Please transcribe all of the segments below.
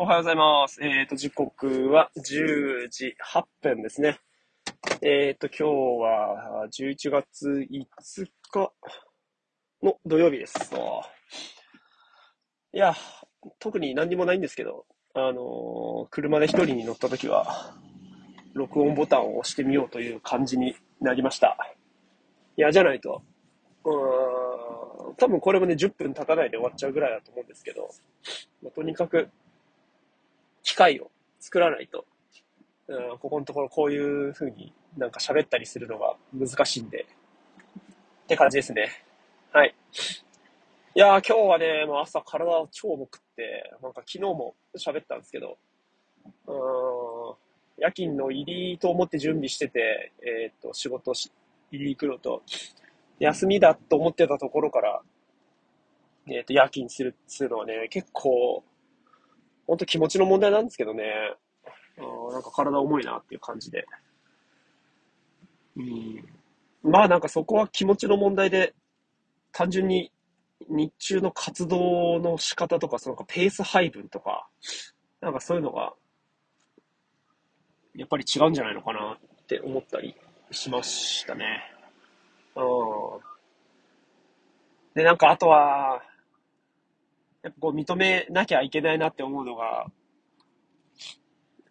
おはようございます。えっ、と、時刻は10時8分ですね。えっ、と、今日は11月5日の土曜日です。いや、特に何にもないんですけど、あの車で一人に乗った時は、録音ボタンを押してみようという感じになりました。いや、じゃないと、うーん、多分これもね、10分経たないで終わっちゃうぐらいだと思うんですけど、まあとにかく、機会を作らないと、うん、ここのところこういう風になんか喋ったりするのが難しいんで、って感じですね。はい。いやー今日はね、もう朝体を超重くって、なんか昨日も喋ったんですけど、うん、夜勤の入りと思って準備してて、えっ、と、仕事し、入り行くのと、休みだと思ってたところから、えっ、と、夜勤する、するのはね、結構、本当気持ちの問題なんですけどね、うんなんか体重いなっていう感じで。うん、まあなんかそこは気持ちの問題で、単純に日中の活動の仕方とか、そのペース配分とか、なんかそういうのが、やっぱり違うんじゃないのかなって思ったりしましたね。うん。で、なんかあとは、やっぱこう認めなきゃいけないなって思うのが、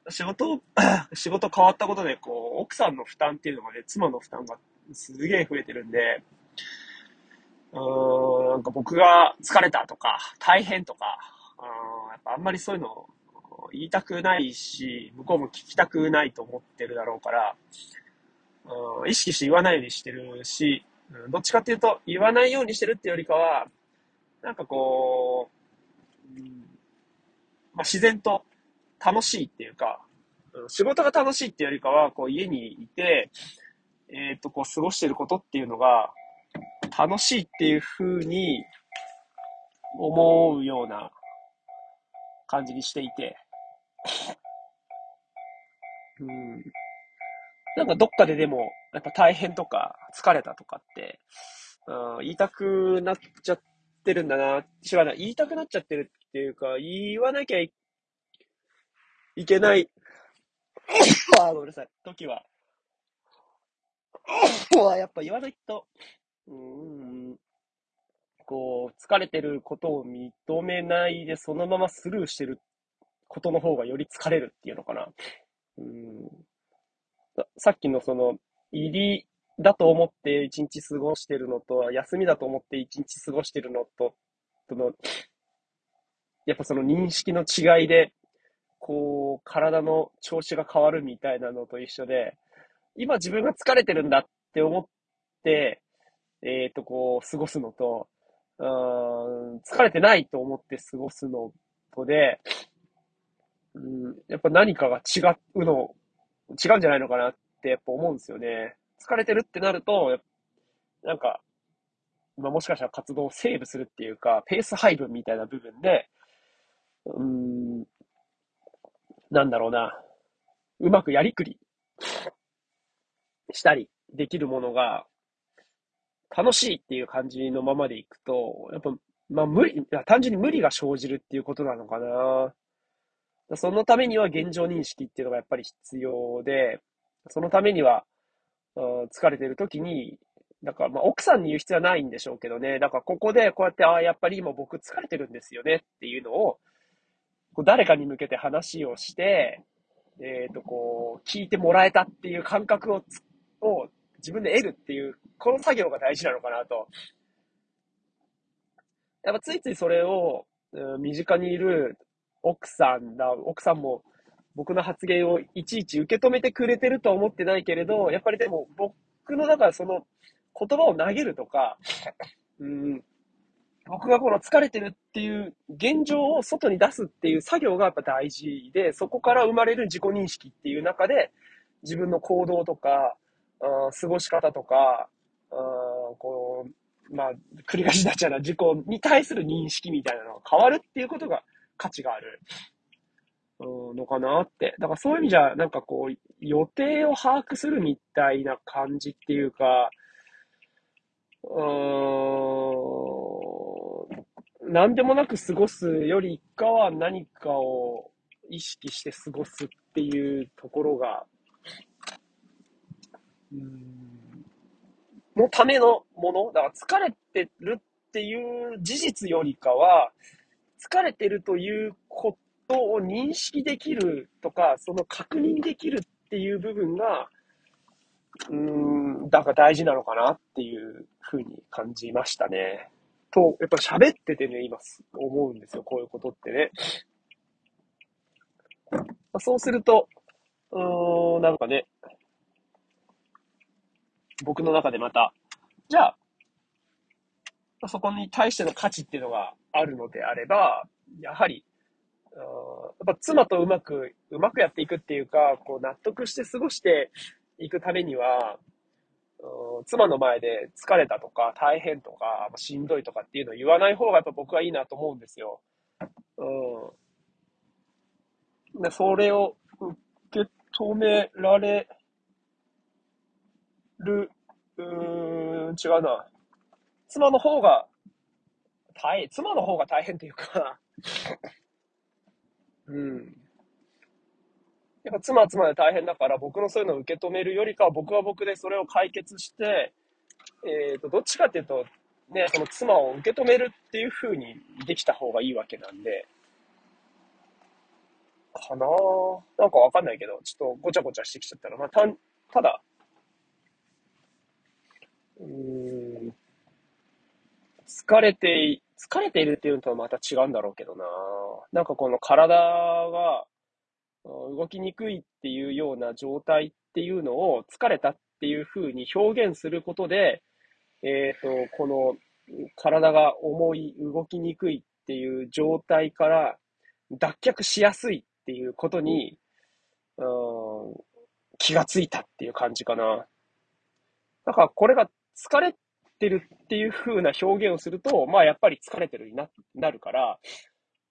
仕事、仕事変わったことで、こう、奥さんの負担っていうのがね、妻の負担がすげえ増えてるんで、うーん、なんか僕が疲れたとか、大変とか、うん、やっぱあんまりそういうの言いたくないし、向こうも聞きたくないと思ってるだろうから、うん、意識して言わないようにしてるし、うんどっちかっていうと、言わないようにしてるっていうよりかは、なんかこう、まあ、自然と楽しいっていうか、仕事が楽しいっていうよりかは、こう家にいて、えっ、と、こう過ごしてることっていうのが、楽しいっていう風に思うような感じにしていて、うん。なんかどっかででも、やっぱ大変とか疲れたとかって、うん、言いたくなっちゃってるんだな、違うな、言いたくなっちゃってるっていうか、言わなきゃいいけない、あ、ごめんなさい、時は、はやっぱ言わないと、うーん、こう、疲れてることを認めないで、そのままスルーしてることの方がより疲れるっていうのかな。うん、ささっきのその、入りだと思って一日過ごしてるのと、休みだと思って一日過ごしてるのと、その、やっぱその認識の違いで、こう、体の調子が変わるみたいなのと一緒で、今自分が疲れてるんだって思って、えっ、と、こう、過ごすのと、うん、疲れてないと思って過ごすのとで、うん、やっぱ何かが違うの、違うんじゃないのかなってやっぱ思うんですよね。疲れてるってなると、なんか、まあ、もしかしたら活動をセーブするっていうか、ペース配分みたいな部分で、うん、なんだろうな、うまくやりくりしたりできるものが、楽しいっていう感じのままでいくと、やっぱ、まあ無理、単純に無理が生じるっていうことなのかな。そのためには現状認識っていうのがやっぱり必要で、そのためには、疲れてる時に、だからまあ奥さんに言う必要はないんでしょうけどね。だからここでこうやって、ああ、やっぱり今僕疲れてるんですよねっていうのを、こう誰かに向けて話をして、えっ、と、こう、聞いてもらえたっていう感覚を、を自分で得るっていう、この作業が大事なのかなと。やっぱついついそれを、身近にいる奥さんだ、奥さんも僕の発言をいちいち受け止めてくれてるとは思ってないけれど、やっぱりでも僕の中でその言葉を投げるとか、うん、僕がこの疲れてるっていう現状を外に出すっていう作業がやっぱ大事で、そこから生まれる自己認識っていう中で、自分の行動とか、あー過ごし方とか、あーこう、まあ、繰り返しになっちゃうな、自己に対する認識みたいなのが変わるっていうことが価値がある、のかなって。だからそういう意味じゃ、なんかこう、予定を把握するみたいな感じっていうか、うーん、なんでもなく過ごすよりかは何かを意識して過ごすっていうところが、うん、のためのものだから疲れてるっていう事実よりかは、疲れてるということを認識できるとか、その確認できるっていう部分が、うーん、だから大事なのかなっていうふうに感じましたね。と、やっぱ喋っててね、今思うんですよ、こういうことってね。そうすると、うーん、なんかね、僕の中でまた、じゃあ、そこに対しての価値っていうのがあるのであれば、やはり、やっぱ妻とうまく、うまくやっていくっていうか、こう納得して過ごしていくためには、妻の前で疲れたとか大変とかしんどいとかっていうのを言わない方がやっぱ僕はいいなと思うんですよ。うん。で、それを受け止められる、うーん、違うな。妻の方が大変、妻の方が大変っていうかうん。やっぱ妻は妻で大変だから僕のそういうのを受け止めるよりかは僕は僕でそれを解決して、えっ、ー、と、どっちかっていうと、ね、その妻を受け止めるっていう風にできた方がいいわけなんで、かな？ぁ。なんかわかんないけど、ちょっとごちゃごちゃしてきちゃったら、まあ、た、ただ、うーん、疲れて、疲れているっていうのとはまた違うんだろうけどななんかこの体が動きにくいっていうような状態っていうのを疲れたっていうふうに表現することで、えっ、ー、と、この体が重い、動きにくいっていう状態から脱却しやすいっていうことに、うん、気がついたっていう感じかな。だからこれが疲れてるっていう風な表現をすると、まあやっぱり疲れてるにななるから、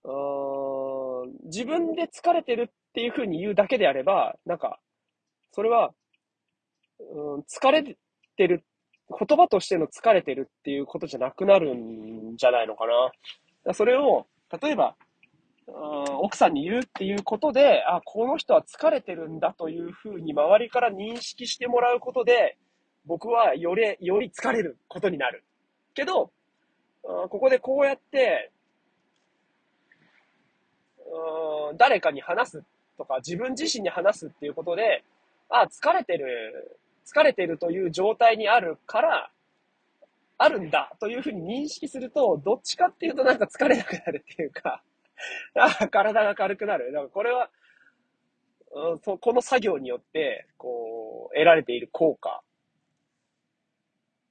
うん自分で疲れてるっていう風に言うだけであれば、なんか、それは、うん、疲れてる、言葉としての疲れてるっていうことじゃなくなるんじゃないのかな。それを、例えば、うん奥さんに言うっていうことで、あ、この人は疲れてるんだというふうに周りから認識してもらうことで、僕はより、より疲れることになる。けど、ここでこうやって、誰かに話すとか、自分自身に話すっていうことで、あ、疲れてる、疲れてるという状態にあるから、あるんだというふうに認識すると、どっちかっていうとなんか疲れなくなるっていうか、あ体が軽くなる。だからこれは、うん、この作業によって、こう、得られている効果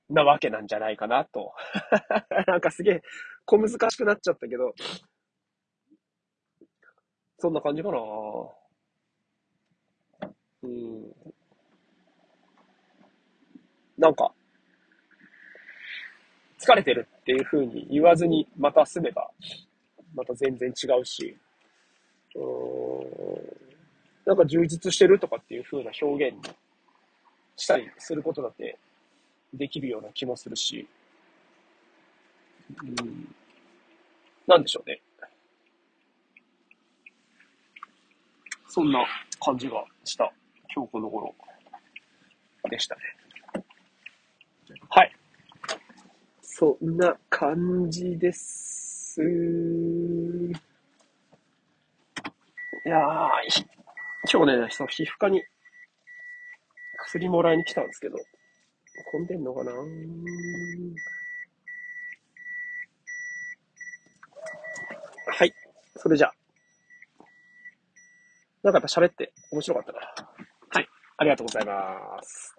なわけなんじゃないかなと。なんかすげえ小難しくなっちゃったけど、そんな感じかなうん。なんか、疲れてるっていう風に言わずにまた済めば、また全然違うし、うん、なんか充実してるとかっていう風な表現にしたりすることだってできるような気もするし、うん、なんでしょうね。そんな感じがした今日この頃でしたね。はい。そんな感じです。いやー、今日ね、その皮膚科に薬もらいに来たんですけど、混んでんのかなはい。それじゃあ。なんかやっぱ喋って面白かったな。はい。ありがとうございます。